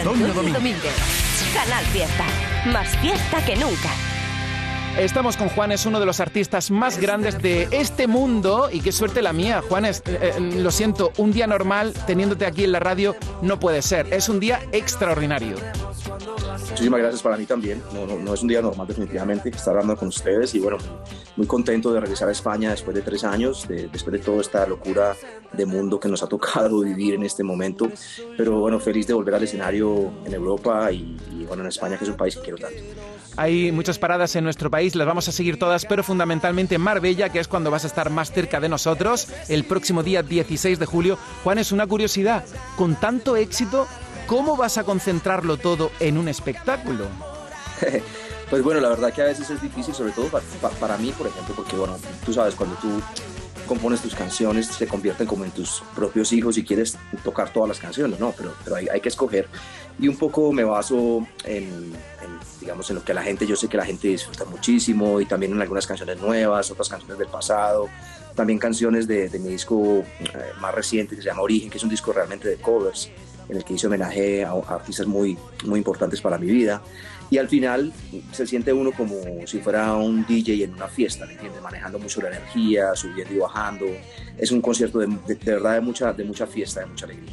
Antonio Domínguez. Canal Fiesta. Más fiesta que nunca. Estamos con Juanes, uno de los artistas más grandes de este mundo y qué suerte la mía. Juanes, eh, eh, lo siento, un día normal teniéndote aquí en la radio no puede ser. Es un día extraordinario. Muchísimas gracias para mí también. No, no, no, es un día normal definitivamente estar hablando con ustedes y bueno, muy contento de regresar a España después de tres años, de, después de toda esta locura de mundo que nos ha tocado vivir en este momento. Pero bueno, feliz de volver al escenario en Europa y, y bueno, en España, que es un país que quiero tanto. Hay muchas paradas en nuestro país, las vamos a seguir todas, pero fundamentalmente en Marbella, que es cuando vas a estar más cerca de nosotros, el próximo día 16 de julio. Juan, es una curiosidad, con tanto éxito, ¿cómo vas a concentrarlo todo en un espectáculo? pues bueno, la verdad que a veces es difícil, sobre todo para, para, mí, por ejemplo, porque bueno, tú sabes, cuando tú compones tus canciones se convierten como en tus propios hijos y quieres tocar todas las canciones, ¿no? Pero, pero hay, hay que escoger. Y un poco me baso en, en, digamos, en lo que la gente, yo sé que la gente disfruta muchísimo y también en algunas canciones nuevas, otras canciones del pasado, también canciones de, de mi disco eh, más reciente que se llama Origen, que es un disco realmente de covers, en el que hice homenaje a, artistas muy, muy importantes para mi vida y al final se siente uno como si fuera un DJ en una fiesta, ¿me entiendes? Manejando mucho la energía, subiendo y bajando. Es un concierto de, de, de verdad de mucha, de mucha fiesta, de mucha alegría.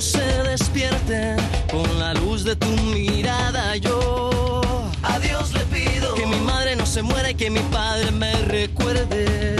Se despierten con la luz de tu mirada. Yo a Dios le pido que mi madre no se muera y que mi padre me recuerde.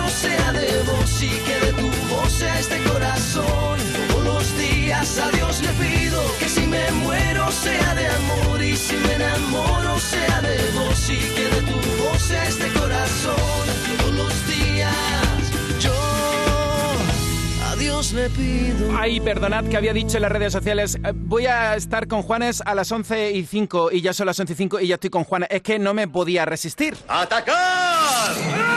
sea de vos y que de tu voz sea este corazón. Todos los días a Dios le pido que si me muero sea de amor y si me enamoro sea de vos y que de tu voz sea este corazón. Todos los días yo a Dios le pido. Ay, perdonad que había dicho en las redes sociales, eh, voy a estar con Juanes a las 11 y 5 y ya son las 11 y 5 y ya estoy con Juanes. Es que no me podía resistir. ¡Atacar!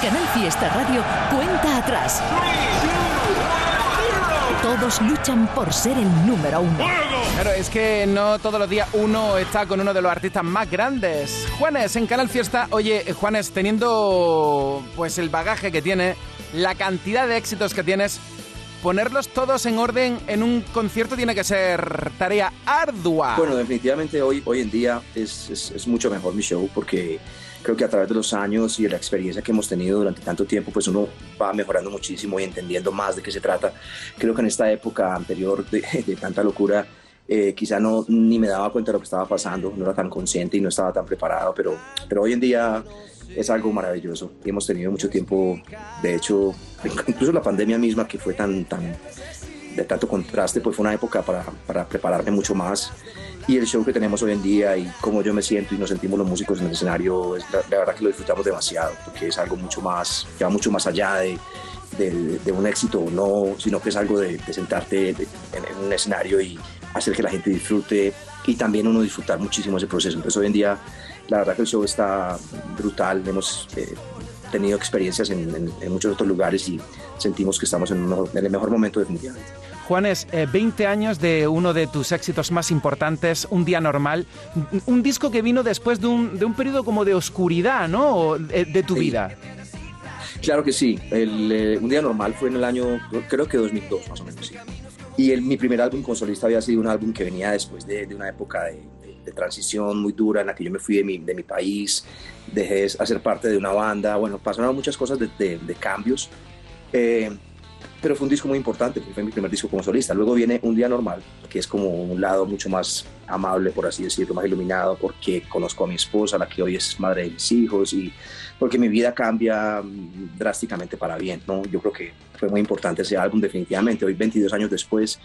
Canal Fiesta Radio, cuenta atrás. Todos luchan por ser el número uno. Claro, es que no todos los días uno está con uno de los artistas más grandes. Juanes, en Canal Fiesta, oye, Juanes, teniendo pues el bagaje que tiene, la cantidad de éxitos que tienes, ponerlos todos en orden en un concierto tiene que ser tarea ardua. Bueno, definitivamente hoy, hoy en día es, es, mucho mejor mi show porque creo que a través de los años y de la experiencia que hemos tenido durante tanto tiempo, pues uno va mejorando muchísimo y entendiendo más de qué se trata. Creo que en esta época anterior de, de tanta locura, eh, quizá no ni me daba cuenta de lo que estaba pasando, no era tan consciente y no estaba tan preparado, pero, pero hoy en día es algo maravilloso. Y hemos tenido mucho tiempo, de hecho, incluso la pandemia misma que fue tan, tan de tanto contraste, pues fue una época para, para prepararme mucho más. Y el show que tenemos hoy en día y cómo yo me siento y nos sentimos los músicos en el escenario, es, la, verdad que lo disfrutamos demasiado, porque es algo mucho más, que va mucho más allá de, de, un éxito o no, sino que es algo de, sentarte en, en, un escenario y hacer que la gente disfrute y también uno disfrutar muchísimo ese proceso. Entonces hoy en día la verdad que el show está brutal, hemos eh, tenido experiencias en, muchos otros lugares y sentimos que estamos en, el mejor momento definitivamente. Juanes, 20 eh, años de uno de tus éxitos más importantes, Un Día Normal, un disco que vino después de un, de un periodo como de oscuridad, ¿no? De, de tu vida. Claro que sí, el, eh, Un Día Normal fue en el año, creo que 2002 más o menos, sí. Y el, mi primer álbum con solista había sido un álbum que venía después de, de una época de, de transición muy dura en la que yo me fui de mi, de mi país, dejé de hacer parte de una banda, bueno, pasaron muchas cosas de, de, cambios, eh, pero fue un disco muy importante, fue mi primer disco como solista. Luego viene Un Día Normal, que es como un lado mucho más amable, por así decirlo, más iluminado, porque conozco a mi esposa, la que hoy es madre de mis hijos, y porque mi vida cambia drásticamente para bien, ¿no? Yo creo que fue muy importante ese álbum, definitivamente. Hoy, 22 años después,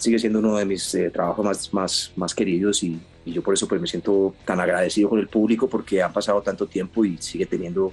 sigue siendo uno de mis eh, trabajos más, más, más queridos y, y, yo por eso pues me siento tan agradecido con el público porque ha pasado tanto tiempo y sigue teniendo,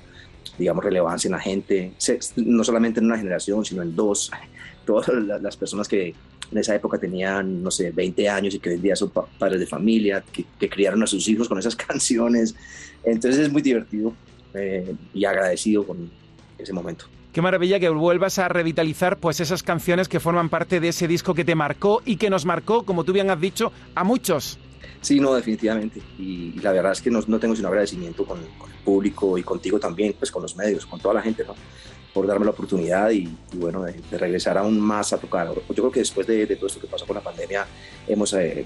digamos, relevancia en la gente, no solamente en una generación, sino en dos. Todas las personas que en esa época tenían, no sé, 20 años y que hoy en día son padres de familia, que, que, criaron a sus hijos con esas canciones. Entonces es muy divertido eh, y agradecido con ese momento. Qué maravilla que vuelvas a revitalizar pues esas canciones que forman parte de ese disco que te marcó y que nos marcó, como tú bien has dicho, a muchos. Sí, no, definitivamente. Y, la verdad es que no, tengo sino agradecimiento con, el público y contigo también, pues con los medios, con toda la gente, ¿no? Por darme la oportunidad y, bueno, de, regresar aún más a tocar. Yo creo que después de, todo esto que pasó con la pandemia, hemos eh,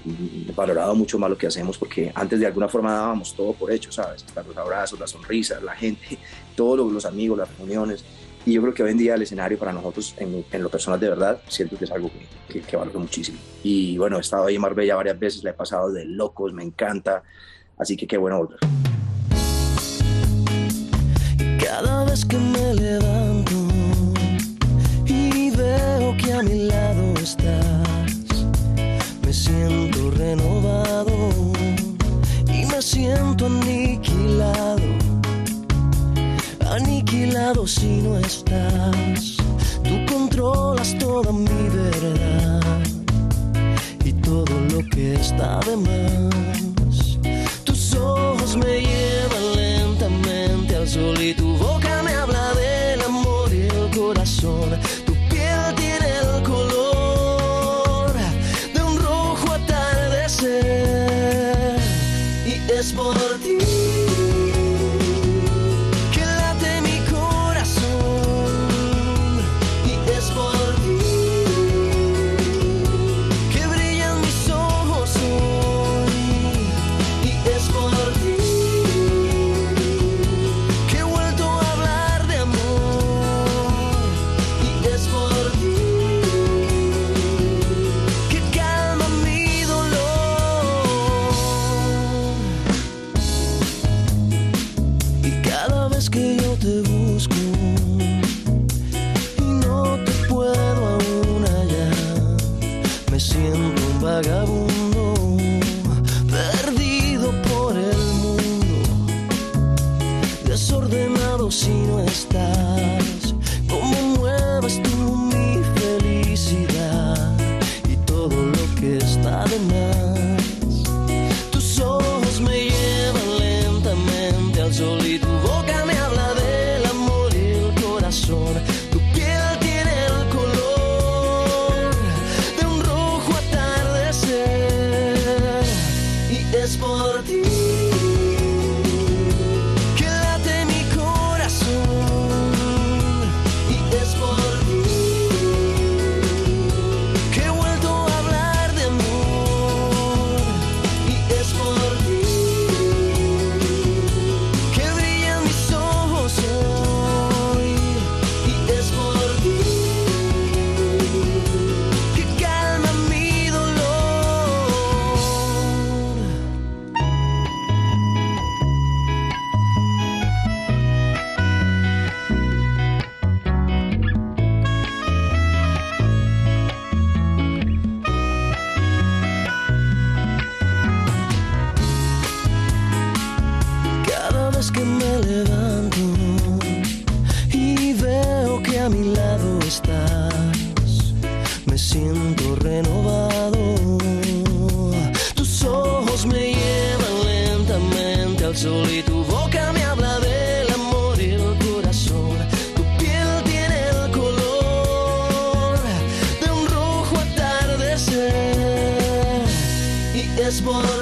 valorado mucho más lo que hacemos porque antes de alguna forma dábamos todo por hecho, ¿sabes? los abrazos, las sonrisas, la gente, todos los amigos, las reuniones y yo creo que hoy en día el escenario para nosotros, en, lo personal de verdad, siento que es algo que, que, valoro muchísimo. Y bueno, he estado ahí en Marbella varias veces, la he pasado de locos, me encanta. Así que qué bueno volver. Cada vez que me levanto y veo que a mi lado estás, me siento renovado y me siento aniquilado aniquilado si no estás. Tú controlas toda mi verdad y todo lo que está de más. Tus ojos me llevan lentamente al sol y tu boca y es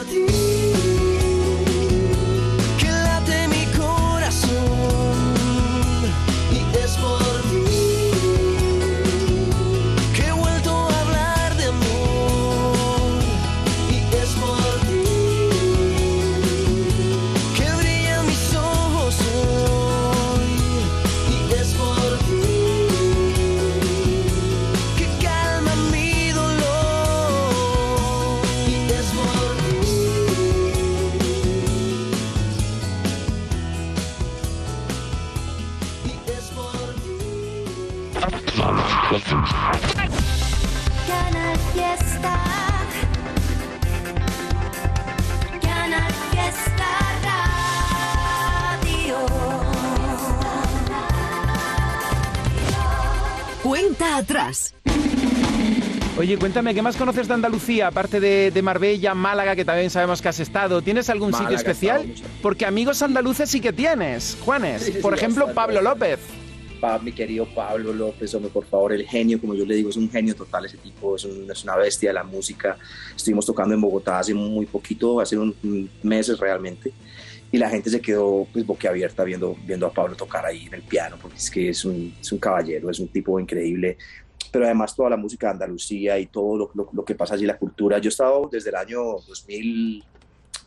Cuenta atrás. Oye, cuéntame, ¿qué más conoces de Andalucía? Aparte de, de Marbella, Málaga, que también sabemos que has estado. ¿Tienes algún Málaga sitio especial? Porque amigos andaluces sí que tienes, Juanes. Sí, sí, Por sí, ejemplo, bastante, Pablo. López. Pa- mi querido Pablo López, hombre, por favor, el genio, como yo le digo, es un genio total ese tipo, es, un- es una bestia de la música. Estuvimos tocando en Bogotá hace muy poquito, hace un, un- meses realmente, y la gente se quedó pues boquiabierta viendo, viendo a Pablo tocar ahí en el piano, porque es que es un, es un caballero, es un tipo increíble. Pero además toda la música de Andalucía y todo lo, lo- lo que pasa allí, la cultura. Yo he estado desde el año 2000,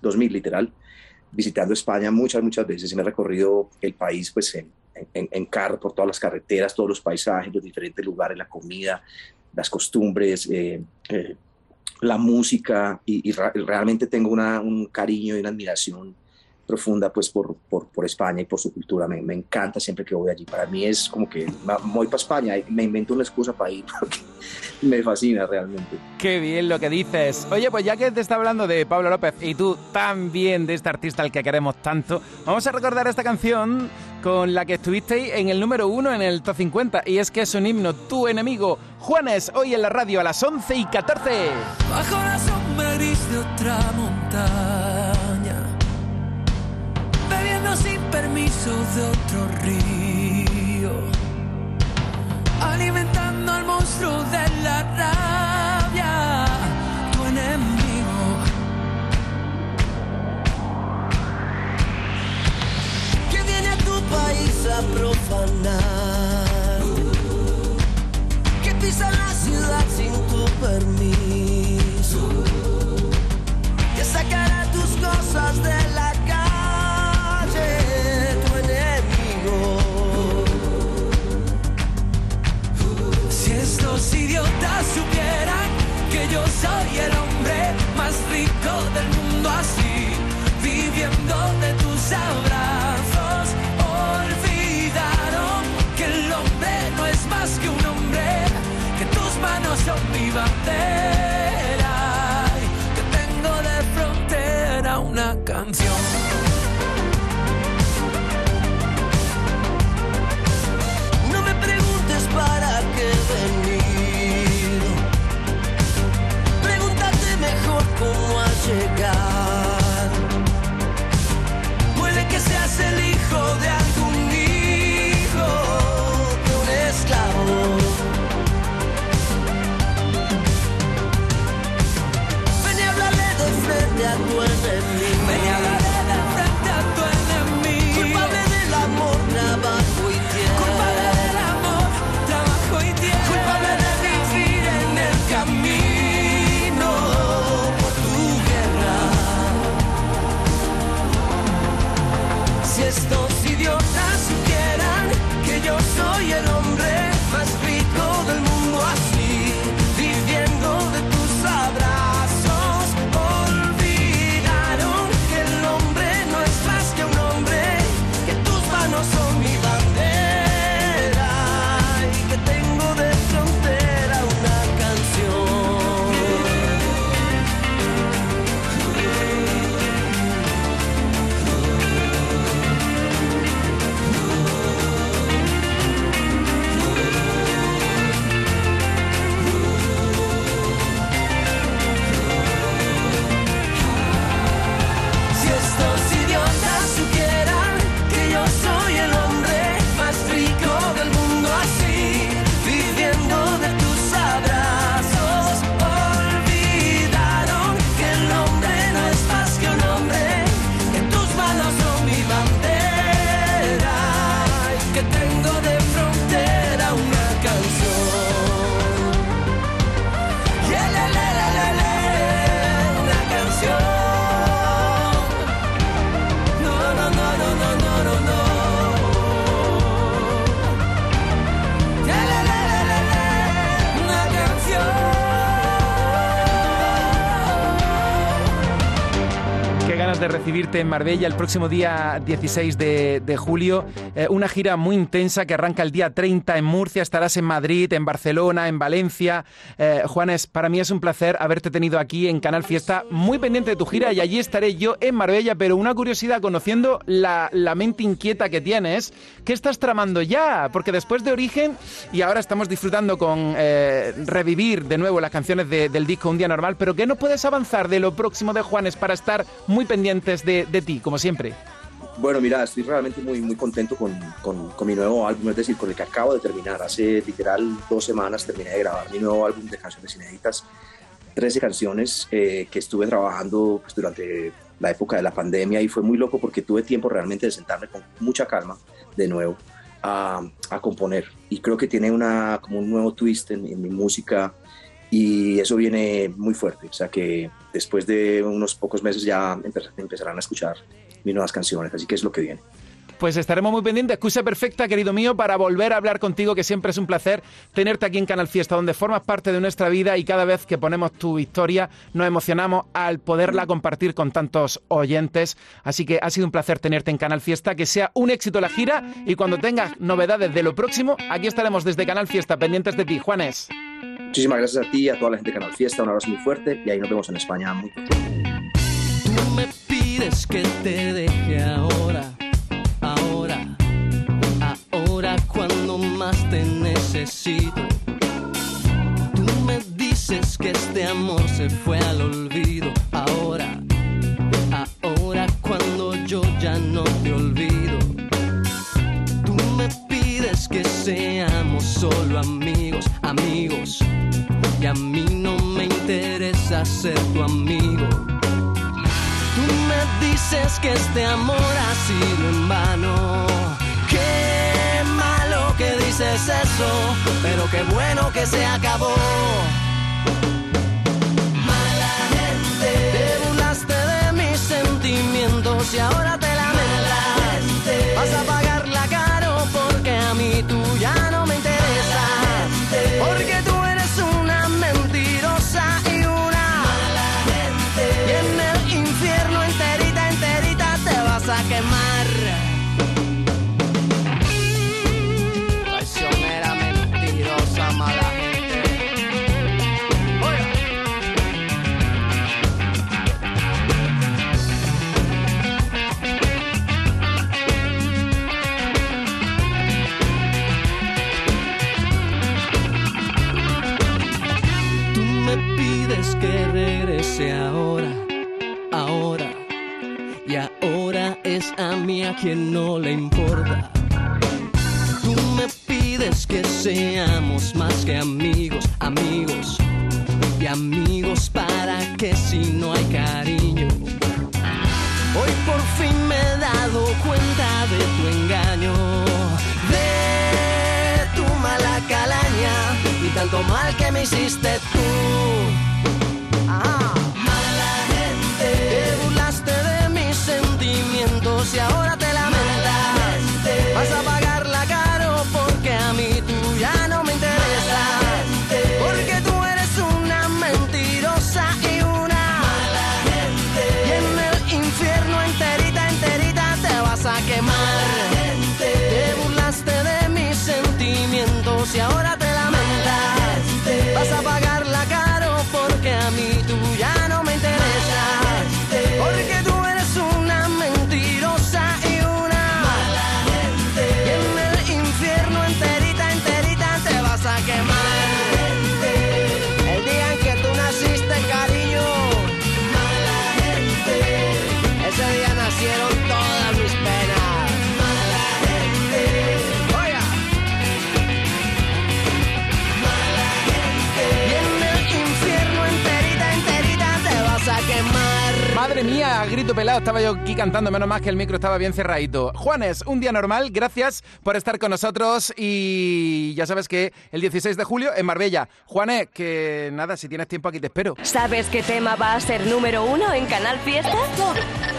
2000 literal, visitando España muchas, muchas veces y me he recorrido el país pues en, en, en carro, por todas las carreteras, todos los paisajes, los diferentes lugares, la comida, las costumbres, eh, eh, la música y, y realmente tengo una, un cariño y una admiración profunda pues por, por, por España y por su cultura. Me, me encanta siempre que voy allí. Para mí es como que voy para España y me invento una excusa para ir porque me fascina realmente. Qué bien lo que dices. Oye, pues ya que te está hablando de Pablo López y tú también de este artista al que queremos tanto, vamos a recordar esta canción con la que estuvisteis en el número uno en el Top 50. Y es que es un himno, tu enemigo. Juanes, hoy en la radio a las 11 y 14. Bajo la sombra gris de otra montaña, de otro río, alimentando al monstruo de la rabia, tu enemigo. Que viene a tu país a profanar que pisa la ciudad sin tu permiso, que sacará tus cosas de idiotas supieran que yo soy el hombre más rico del mundo así, viviendo de tus abrazos, olvidaron que el hombre no es más que un hombre, que tus manos son mi bandera, que tengo de frontera una canción. De recibirte en Marbella el próximo día 16 de, julio. Eh, una gira muy intensa que arranca el día 30 en Murcia, estarás en Madrid, en Barcelona, en Valencia. Eh, Juanes, para mí es un placer haberte tenido aquí en Canal Fiesta, muy pendiente de tu gira y allí estaré yo en Marbella, pero una curiosidad, conociendo la, mente inquieta que tienes, ¿qué estás tramando ya? Porque después de Origen y ahora estamos disfrutando con eh, revivir de nuevo las canciones del disco Un Día Normal, pero ¿qué no puedes avanzar de lo próximo de Juanes para estar muy pendientes de, ti, como siempre? Bueno, mira, estoy realmente muy, muy contento con, con, mi nuevo álbum, es decir, con el que acabo de terminar. Hace literal dos semanas terminé de grabar mi nuevo álbum de canciones inéditas. 13 canciones eh, que estuve trabajando pues, durante la época de la pandemia y fue muy loco porque tuve tiempo realmente de sentarme con mucha calma de nuevo a, a componer. Y creo que tiene una, como un nuevo twist en, en mi música y eso viene muy fuerte. O sea que después de unos pocos meses ya empezarán a escuchar mis nuevas canciones, así que es lo que viene. Pues estaremos muy pendientes. Excusa perfecta, querido mío, para volver a hablar contigo, que siempre es un placer tenerte aquí en Canal Fiesta, donde formas parte de nuestra vida y cada vez que ponemos tu historia nos emocionamos al poderla compartir con tantos oyentes. Así que ha sido un placer tenerte en Canal Fiesta, que sea un éxito la gira y cuando tengas novedades de lo próximo, aquí estaremos desde Canal Fiesta pendientes de ti. Juanes. Muchísimas gracias a ti y a toda la gente de Canal Fiesta. Un abrazo muy fuerte y ahí nos vemos en España muy pronto. Tú me pides que te deje ahora, ahora, ahora cuando más te necesito. Tú me dices que este amor se fue al olvido, ahora, ser tu amigo. Tú me dices que este amor ha sido en vano. Qué malo que dices eso, pero qué bueno que se acabó. Mala gente, te burlaste de mis sentimientos y ahora quien no le importa. Tú me pides que seamos más que amigos, amigos. Y amigos para que si no hay cariño. Hoy por fin me he dado cuenta de tu engaño, de tu mala calaña y tanto mal que me hiciste tú. y ahora te grito pelado, estaba yo aquí cantando, menos mal que el micro estaba bien cerradito. Juanes, un día normal, gracias por estar con nosotros y ya sabes que el 16 de julio en Marbella. Juanes, que nada, si tienes tiempo aquí te espero. ¿Sabes qué tema va a ser número uno en Canal Fiesta?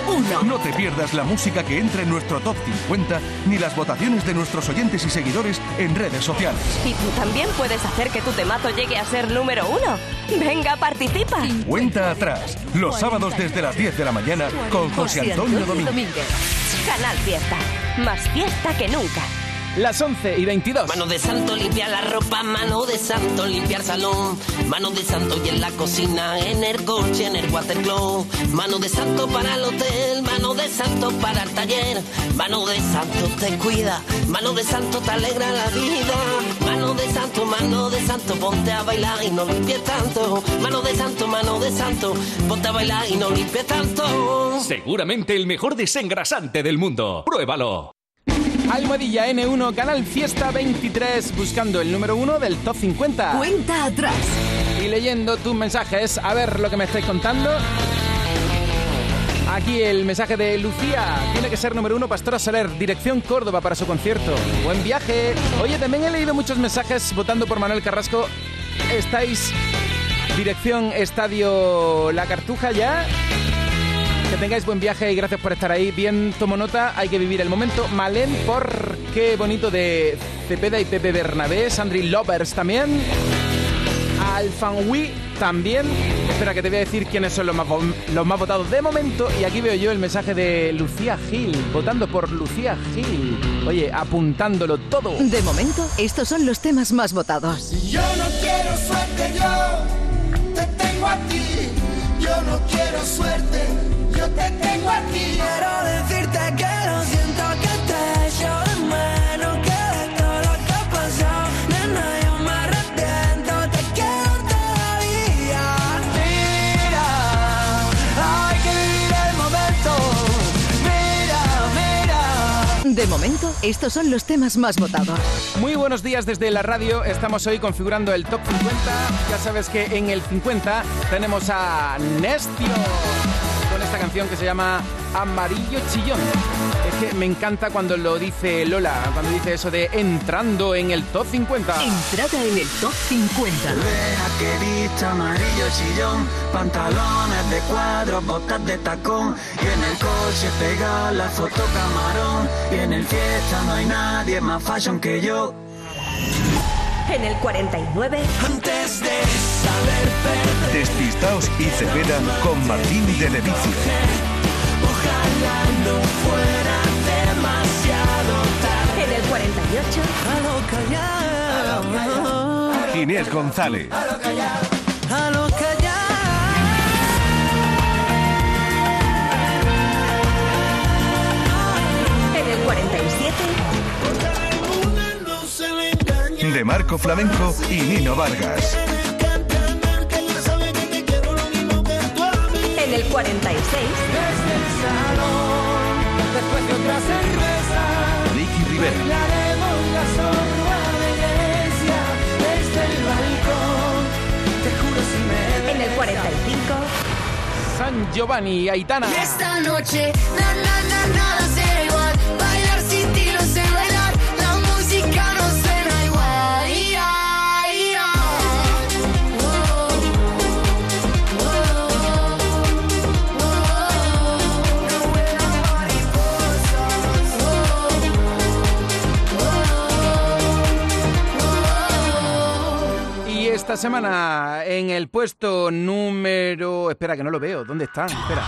Uno. No te pierdas la música que entra en nuestro top 50 ni las votaciones de nuestros oyentes y seguidores en redes sociales. Y tú también puedes hacer que tu temazo llegue a ser número uno. Venga, participa. Cuenta atrás, los sábados desde las 10 de la mañana con José Antonio Domínguez. Canal Fiesta. Más fiesta que nunca. Las 11 y 22. Mano de santo limpia la ropa, mano de santo limpiar salón, mano de santo y en la cocina, en el coche, en el watercloak, mano de santo para el hotel, mano de santo para el taller, mano de santo te cuida, mano de santo te alegra la vida, mano de santo, mano de santo, ponte a bailar y no limpies tanto, mano de santo, mano de santo, ponte a bailar y no limpies tanto. Seguramente el mejor desengrasante del mundo. Pruébalo. Almohadilla N1, Canal Fiesta 23, buscando el número uno del top 50. Cuenta atrás. Y leyendo tus mensajes, a ver lo que me estáis contando. Aquí el mensaje de Lucía. Tiene que ser número uno, Pastora Soler, dirección Córdoba para su concierto. Buen viaje. Oye, también he leído muchos mensajes votando por Manuel Carrasco. ¿Estáis dirección Estadio La Cartuja ya? Que tengáis buen viaje y gracias por estar ahí. Bien, tomo nota, hay que vivir el momento. Malén por qué bonito de Cepeda y Pepe Bernabé. Sandri Lovers también. Alfanwi también. Espera, que te voy a decir quiénes son los más, los más votados de momento. Y aquí veo yo el mensaje de Lucía Gil, votando por Lucía Gil. Oye, apuntándolo todo. De momento, estos son los temas más votados. Yo no quiero suerte, yo te tengo a ti. Yo no quiero suerte, yo te tengo a ti. Quiero decirte que lo siento que estos son los temas más votados. Muy buenos días desde la radio. Estamos hoy configurando el top 50. Ya sabes que en el 50 tenemos a Nestio esta canción que se llama Amarillo Chillón. Es que me encanta cuando lo dice Lola, cuando dice eso de entrando en el top 50. Entrada en el top 50. Deja que vista amarillo chillón, pantalones de cuadro, botas de tacón. Y en el coche pega la foto camarón. Y en el fiesta no hay nadie más fashion que yo. En el 49. Antes de saber perder, Despistaos y Cepeda con Martín de Levicio. ojalá no fuera demasiado tarde. En el 48. A lo callado, Inés González. a De Marco Flamenco y Nino Vargas. En el 46. Después de otra cerveza, Ricky Rivera. En el 45. San Giovanni Aitana. Esta noche, semana en el puesto número... Espera, que no lo veo. ¿Dónde están? Espera.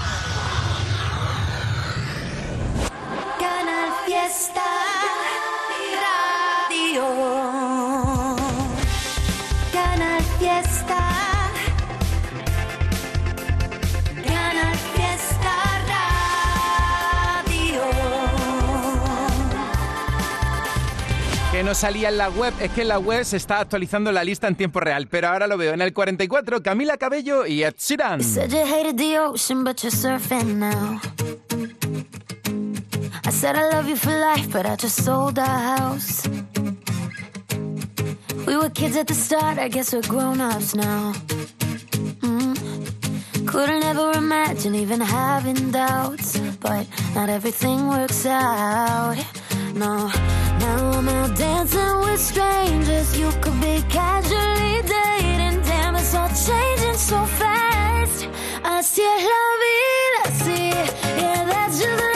No salía en la web. Es que en la web se está actualizando la lista en tiempo real. Pero ahora lo veo. En el 44, Camila Cabello y Ed Sheeran. Said you hated the ocean, but you're surfing now. I said I love you for life, but I just sold our house. We were kids at the start, I guess we're grown ups now. Mm. Couldn't ever imagine even having doubts, but not everything works out. No, now I'm out dancing with strangers. You could be casually dating, damn, it's all changing so fast. I Así es la vida, sí, yeah, that's just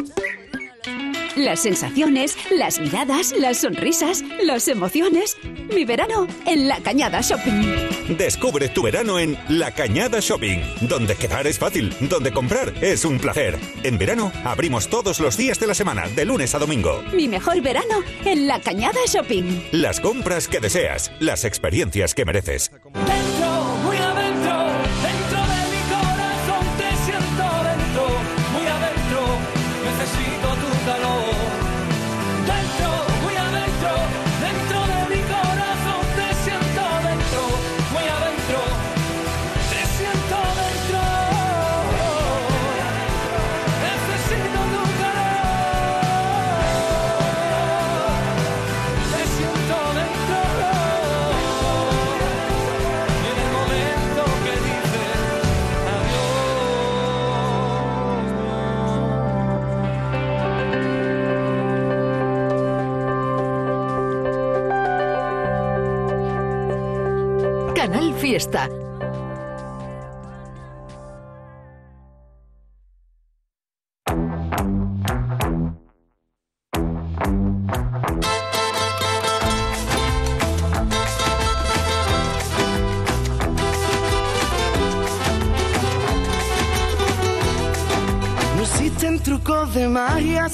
Las sensaciones, las miradas, las sonrisas, las emociones. Mi verano en La Cañada Shopping. Descubre tu verano en La Cañada Shopping, donde quedar es fácil, donde comprar es un placer. En verano abrimos todos los días de la semana, de lunes a domingo. Mi mejor verano en La Cañada Shopping. Las compras que deseas, las experiencias que mereces.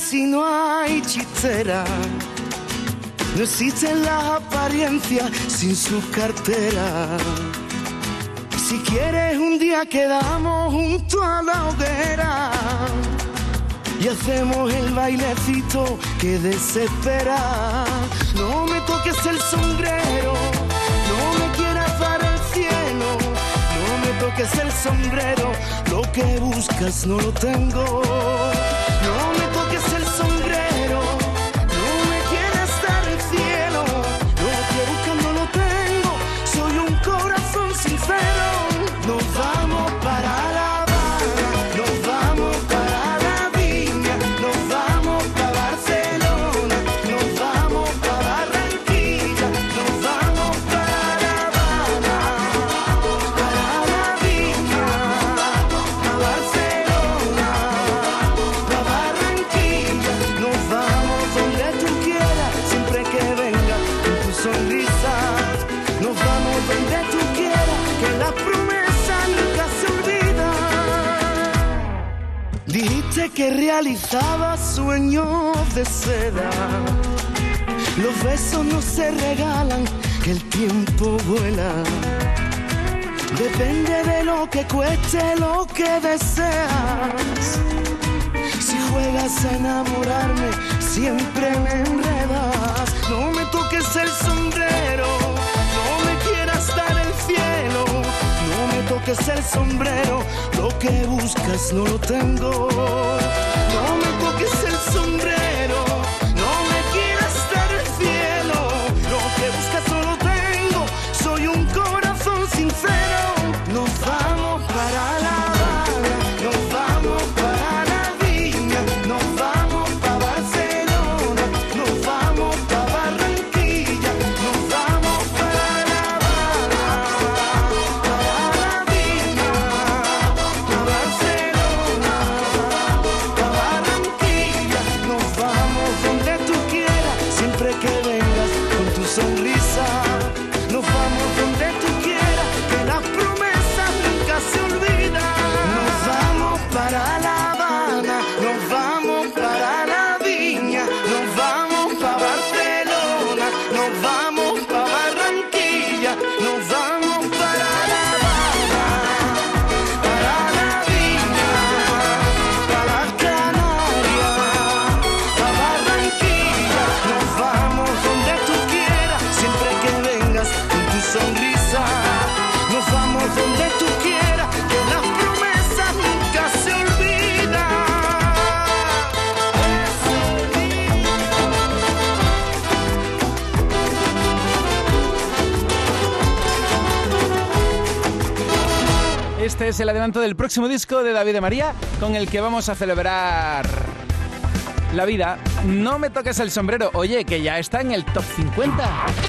si no hay chistera. No existen las apariencias sin su cartera. Si quieres un día quedamos junto a la hoguera y hacemos el bailecito que desespera. No me toques el sombrero, no me quieras dar el cielo, no me toques el sombrero, lo que buscas no lo tengo. Realizaba sueños de seda. Los besos no se regalan, que el tiempo vuela. Depende de lo que cueste lo que deseas. Si juegas a enamorarme, siempre me enredas. No me toques el sombrero, no me quieras dar el cielo. No me toques el sombrero, lo que buscas no lo tengo. Es el adelanto del próximo disco de David de María con el que vamos a celebrar la vida. No me toques el sombrero, oye, que ya está en el top 50.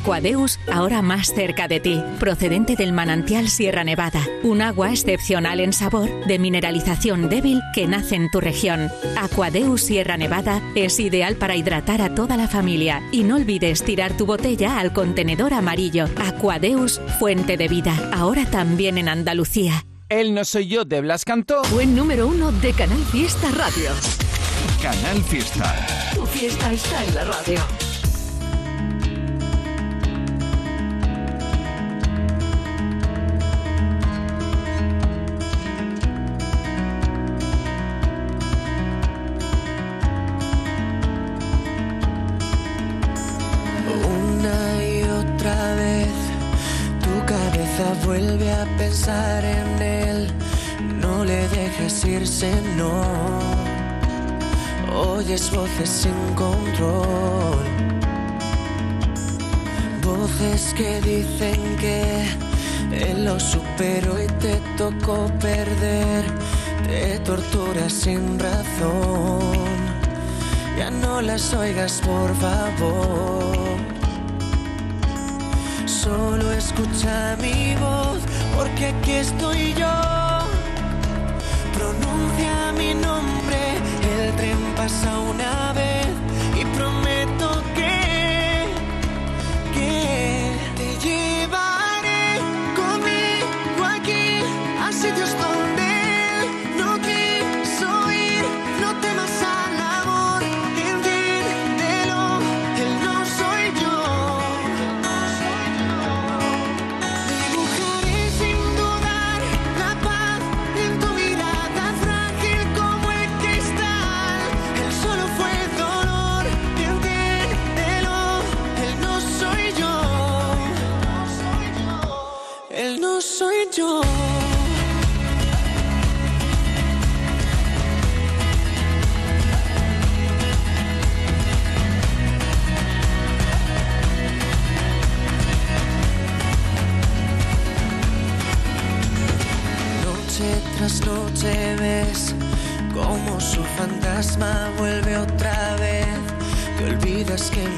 Aquadeus, ahora más cerca de ti, procedente del manantial Sierra Nevada, un agua excepcional en sabor, de mineralización débil que nace en tu región. Aquadeus Sierra Nevada es ideal para hidratar a toda la familia y no olvides tirar tu botella al contenedor amarillo. Aquadeus, fuente de vida, ahora también en Andalucía. El no soy yo de Blas Cantó. Buen número uno de Canal Fiesta Radio. Canal Fiesta. Tu fiesta está en la radio. Voces sin control. Voces que dicen que él lo superó y te tocó perder. Te tortura sin razón. Ya no las oigas, por favor. Solo escucha mi voz, porque aquí estoy yo. Pronuncia mi nombre, pasa una vez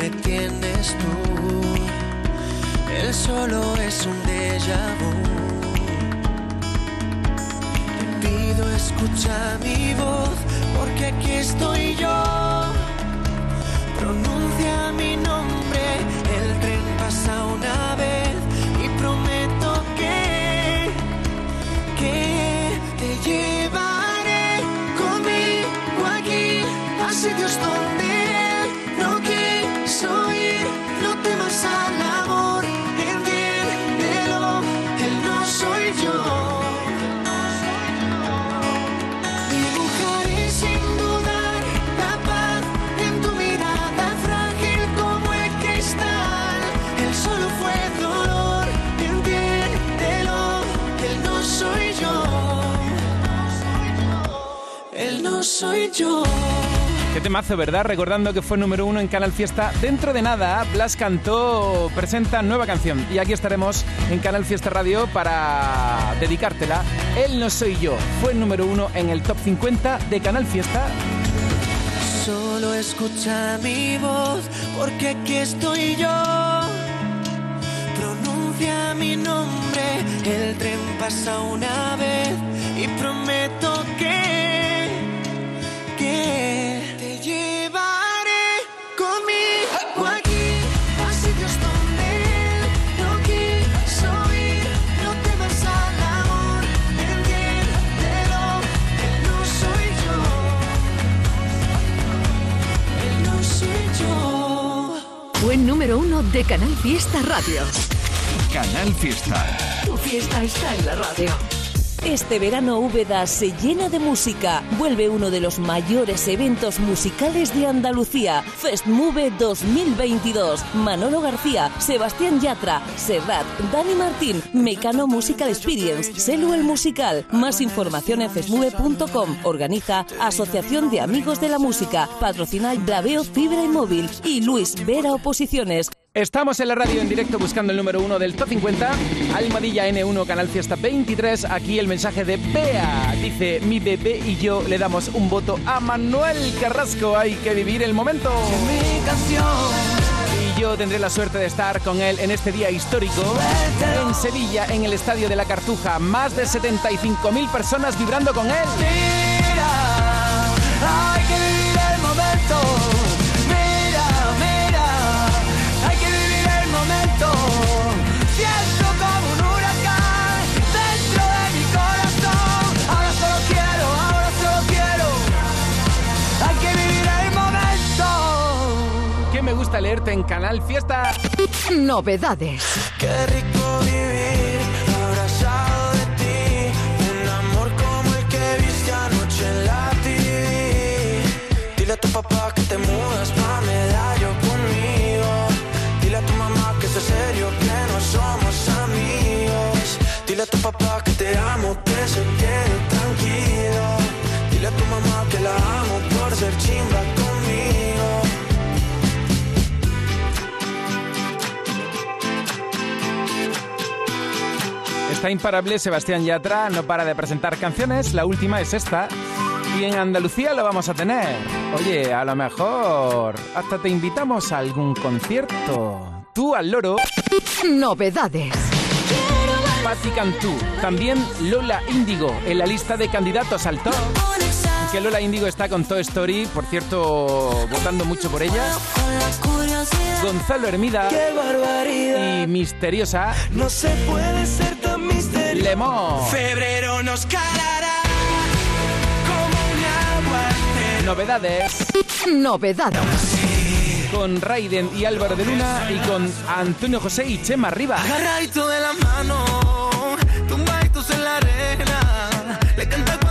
me tienes tú. Él solo es un déjà vu. Te pido escucha mi voz, porque aquí estoy yo. Pronuncia mi nombre, el tren pasa una vez y prometo que, que te llevaré conmigo aquí a sitios donde. Yo. Qué temazo, ¿verdad? Recordando que fue número uno en Canal Fiesta. Dentro de nada, Blas cantó, presenta nueva canción. Y aquí estaremos en Canal Fiesta Radio para dedicártela. Él no soy yo. Fue número uno en el top 50 de Canal Fiesta. Solo escucha mi voz, porque aquí estoy yo. Pronuncia mi nombre, el tren pasa una vez y prometo que, que número uno de Canal Fiesta Radio. Canal Fiesta. Tu fiesta está en la radio. Este verano Úbeda se llena de música. Vuelve uno de los mayores eventos musicales de Andalucía, Festmove 2022. Manolo García, Sebastián Yatra, Serrat, Dani Martín, Mecano Musical Experience, Selu el Musical. Más información en festmove.com. Organiza Asociación de Amigos de la Música. Patrocina Braveo Fibra y Móvil y Luis Vera Oposiciones. Estamos en la radio en directo buscando el número uno del top 50. Almadilla N1, Canal Fiesta 23. Aquí el mensaje de Bea. Dice, mi bebé y yo le damos un voto a Manuel Carrasco. Hay que vivir el momento. Y yo tendré la suerte de estar con él en este día histórico en Sevilla, en el Estadio de la Cartuja. Más de 75.000 personas vibrando con él. Leerte en Canal Fiesta. Novedades. Qué rico vivir abrazado de ti. Un amor como el que viste anoche en la TV. Dile a tu papá que te mudas pa' medallo conmigo. Dile a tu mamá que es serio, que no somos amigos. Dile a tu papá que te amo, que se quede Está imparable Sebastián Yatra, no para de presentar canciones, la última es esta. Y en Andalucía lo vamos a tener. Oye, a lo mejor hasta te invitamos a algún concierto. Tú al loro. Novedades. Patti Cantú. También Lola Índigo en la lista de candidatos al top. Que Lola Índigo está con Toy Story, por cierto, votando mucho por ella. Gonzalo Hermida ¡Qué barbaridad! y Misteriosa No se puede ser tan misterioso. Lemón. Febrero nos calará como un aguacero. Novedades Novedades. con Raiden y Álvaro de Luna y con Antonio José y Chema Rivas. Agarradito de la mano, tumbaditos en la arena. Le canta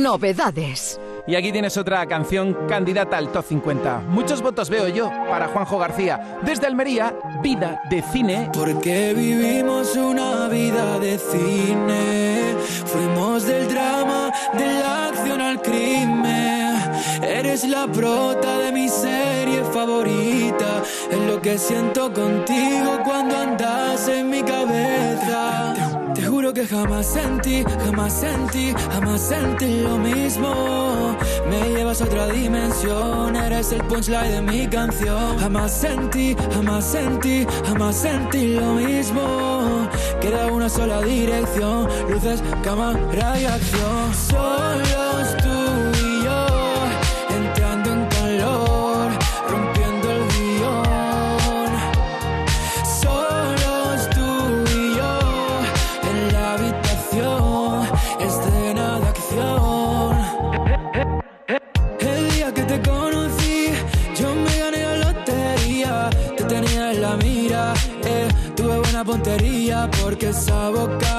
Novedades. Y aquí tienes otra canción candidata al top 50. Muchos votos veo yo para Juanjo García. Desde Almería, Vida de Cine. Porque vivimos una vida de cine. Fuimos del drama, de la acción al crimen. Eres la prota de mi serie favorita. Es lo que siento contigo cuando andas en mi cabeza. Te juro que jamás sentí, jamás sentí, jamás sentí lo mismo. Me llevas a otra dimensión, eres el punchline de mi canción. Jamás sentí, jamás sentí, jamás sentí lo mismo. Queda una sola dirección, luces, cámara y acción. Solos tú esa boca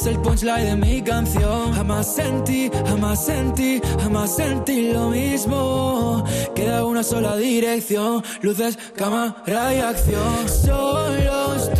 eres el punchline de mi canción. Jamás sentí, jamás sentí, jamás sentí lo mismo. Queda una sola dirección, luces, cámara y acción. Solos tú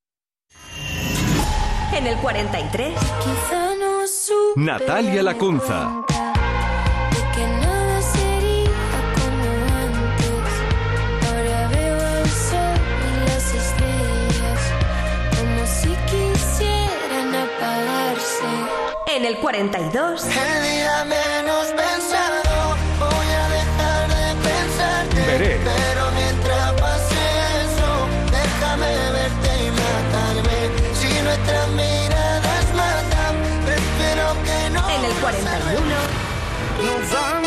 En el 43. Quizá no Natalia Lacunza. que nada sería como antes. Ahora veo el sol y las estrellas como si quisieran apagarse. En el 42. El día menos Nos vamos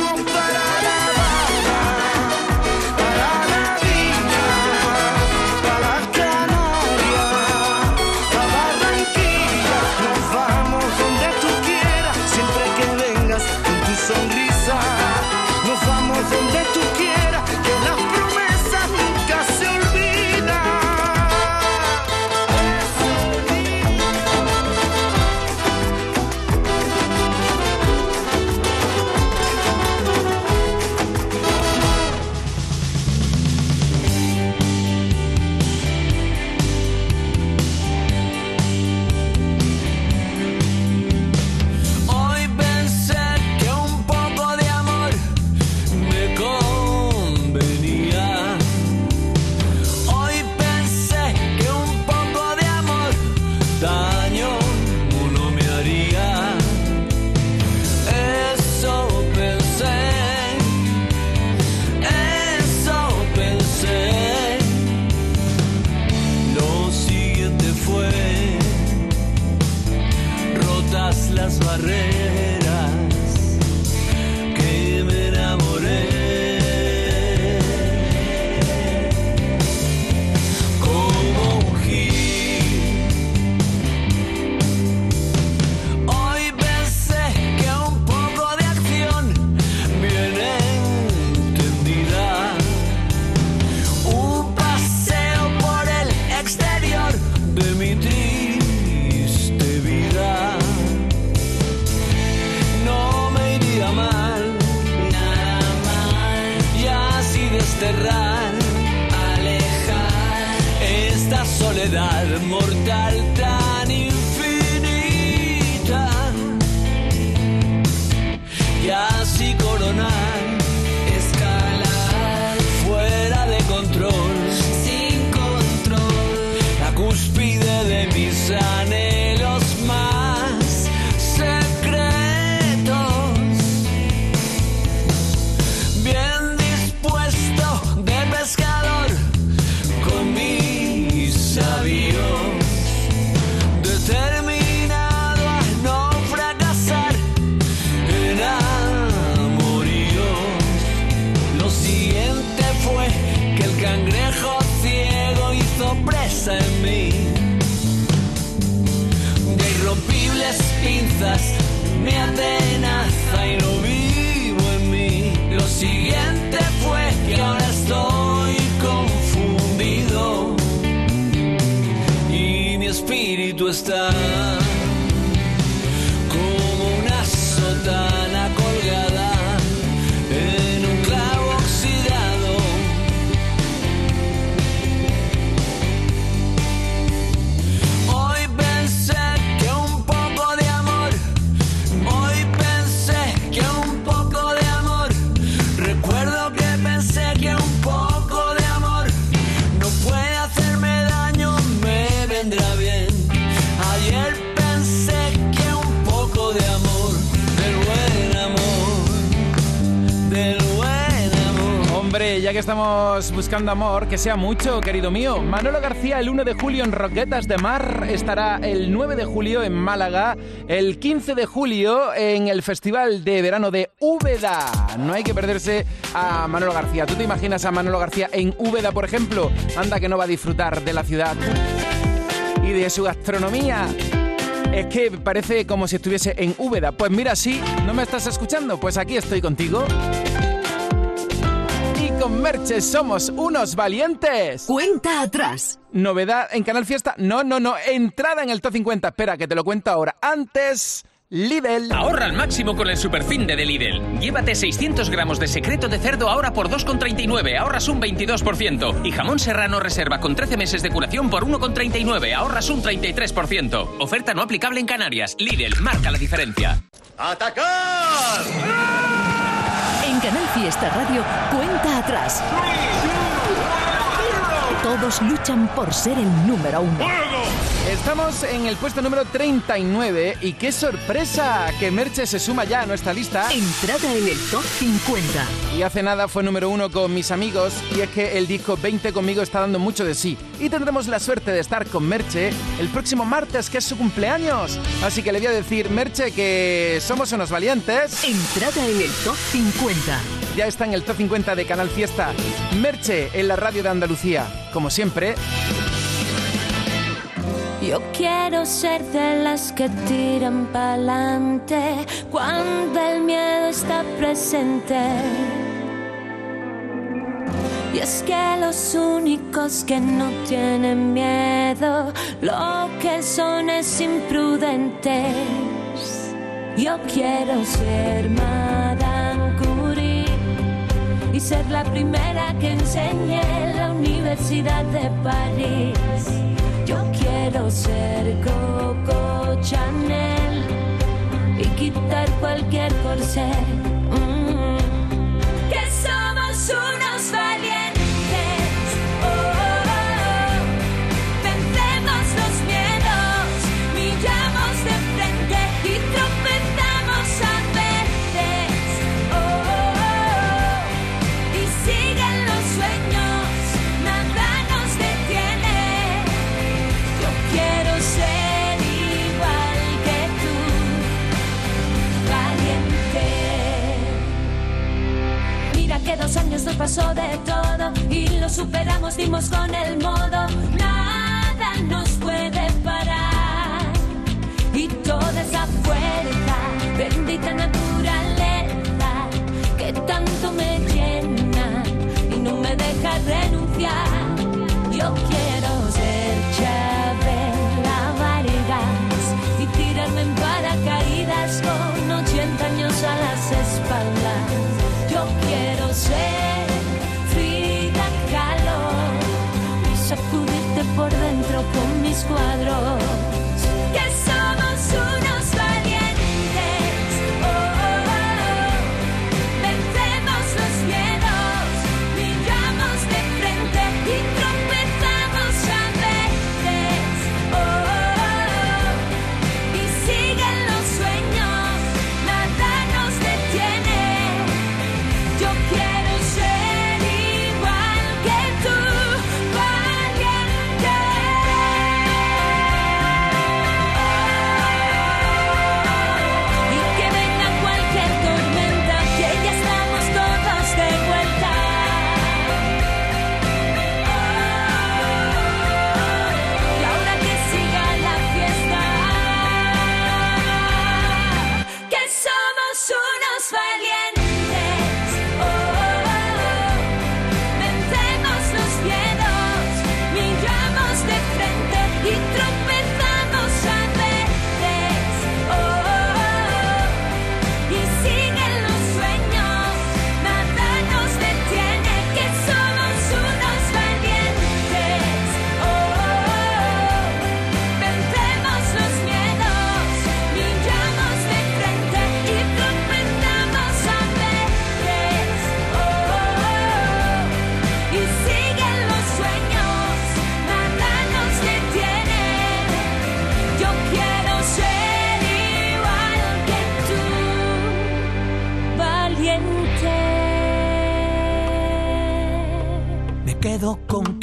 buscando amor, que sea mucho, querido mío. Manolo García el 1 de julio en Roquetas de Mar, estará el 9 de julio en Málaga, el 15 de julio en el Festival de Verano de Úbeda. No hay que perderse a Manolo García. ¿Tú te imaginas a Manolo García en Úbeda, por ejemplo? Anda que no va a disfrutar de la ciudad y de su gastronomía. Es que parece como si estuviese en Úbeda. Pues mira, sí, ¿no me estás escuchando? Pues aquí estoy contigo. Con Merche somos unos valientes. Cuenta atrás. Novedad en Canal Fiesta. No, no, no. Entrada en el top 50. Espera, que te lo cuento ahora. Antes, Lidl. Ahorra al máximo con el superfinde de Lidl. Llévate 600 gramos de secreto de cerdo ahora por 2,39, ahorras un 22%. Y jamón serrano reserva con 13 meses de curación por 1,39, ahorras un 33%. Oferta no aplicable en Canarias. Lidl marca la diferencia. ¡Atacar! En Canal Fiesta Radio, cuenta atrás. Todos luchan por ser el número uno. Estamos en el puesto número 39 y qué sorpresa que Merche se suma ya a nuestra lista. Entrada en el top 50. Y hace nada fue número uno con mis amigos y es que el disco 20 conmigo está dando mucho de sí. Y tendremos la suerte de estar con Merche el próximo martes que es su cumpleaños. Así que le voy a decir, Merche, que somos unos valientes. Entrada en el top 50. Ya está en el top 50 de Canal Fiesta. Merche en la radio de Andalucía. Como siempre, Yo quiero ser de las que tiran pa'lante cuando el miedo está presente. Y es que los únicos que no tienen miedo, lo que son es imprudentes. Yo quiero ser Madame y ser la primera que enseñe en la Universidad de París. Yo quiero ser Coco Chanel y quitar cualquier corsé. Mm. Que somos unos dos años nos pasó de todo y lo superamos, dimos con el modo.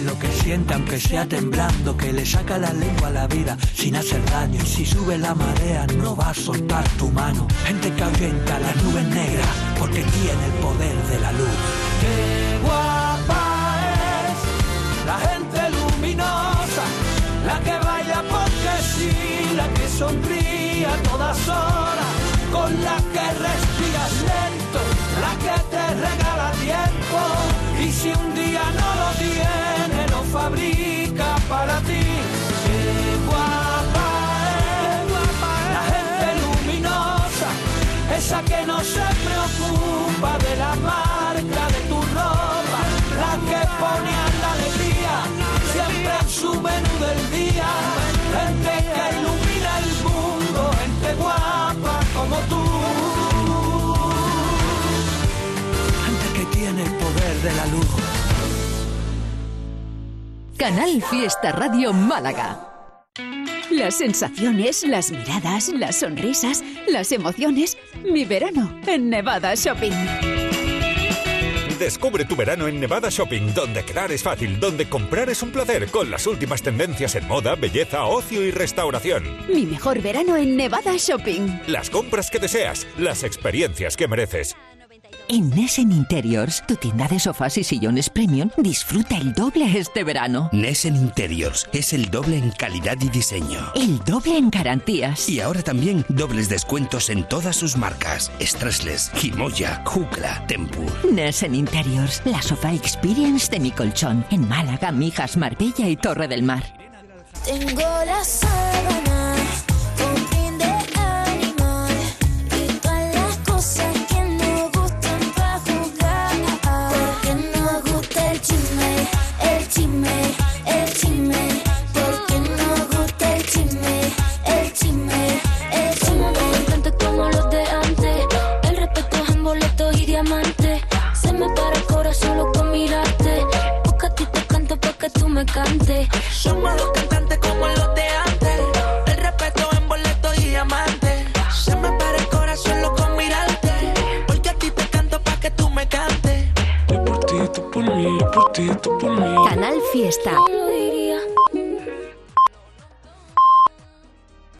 Lo que siente aunque sea temblando, que le saca la lengua a la vida sin hacer daño y si sube la marea no va a soltar tu mano. Gente que ahuyenta las nubes negras porque tiene el poder de la luz. Qué guapa es la gente luminosa, la que baila porque sí, la que sonríe a todas horas, con la que respiras lento, la que te regala tiempo y si un día no lo tiene, lo fabrica para ti. Guapa es la gente luminosa, esa que no se preocupa de la marca de tu ropa, la que pone Canal Fiesta Radio Málaga. Las sensaciones, las miradas, las sonrisas, las emociones. Mi verano en Nevada Shopping. Descubre tu verano en Nevada Shopping, donde quedar es fácil, donde comprar es un placer, con las últimas tendencias en moda, belleza, ocio y restauración. Mi mejor verano en Nevada Shopping. Las compras que deseas, las experiencias que mereces. En Nessen Interiors, tu tienda de sofás y sillones premium, disfruta el doble este verano. Nessen Interiors es el doble en calidad y diseño. El doble en garantías. Y ahora también dobles descuentos en todas sus marcas. Stressless, Himoya, Jukla, Tempur. Nessen Interiors, la sofá experience de mi colchón. En Málaga, Mijas, Marbella y Torre del Mar. Tengo las sábanas cante. Somos dos cantantes como los de antes. El respeto en boleto y diamante. Se me para el corazón loco mirarte. Porque a ti te canto pa' que tú me cantes. Por ti, tú por mí, por ti, tú por mí. Canal Fiesta.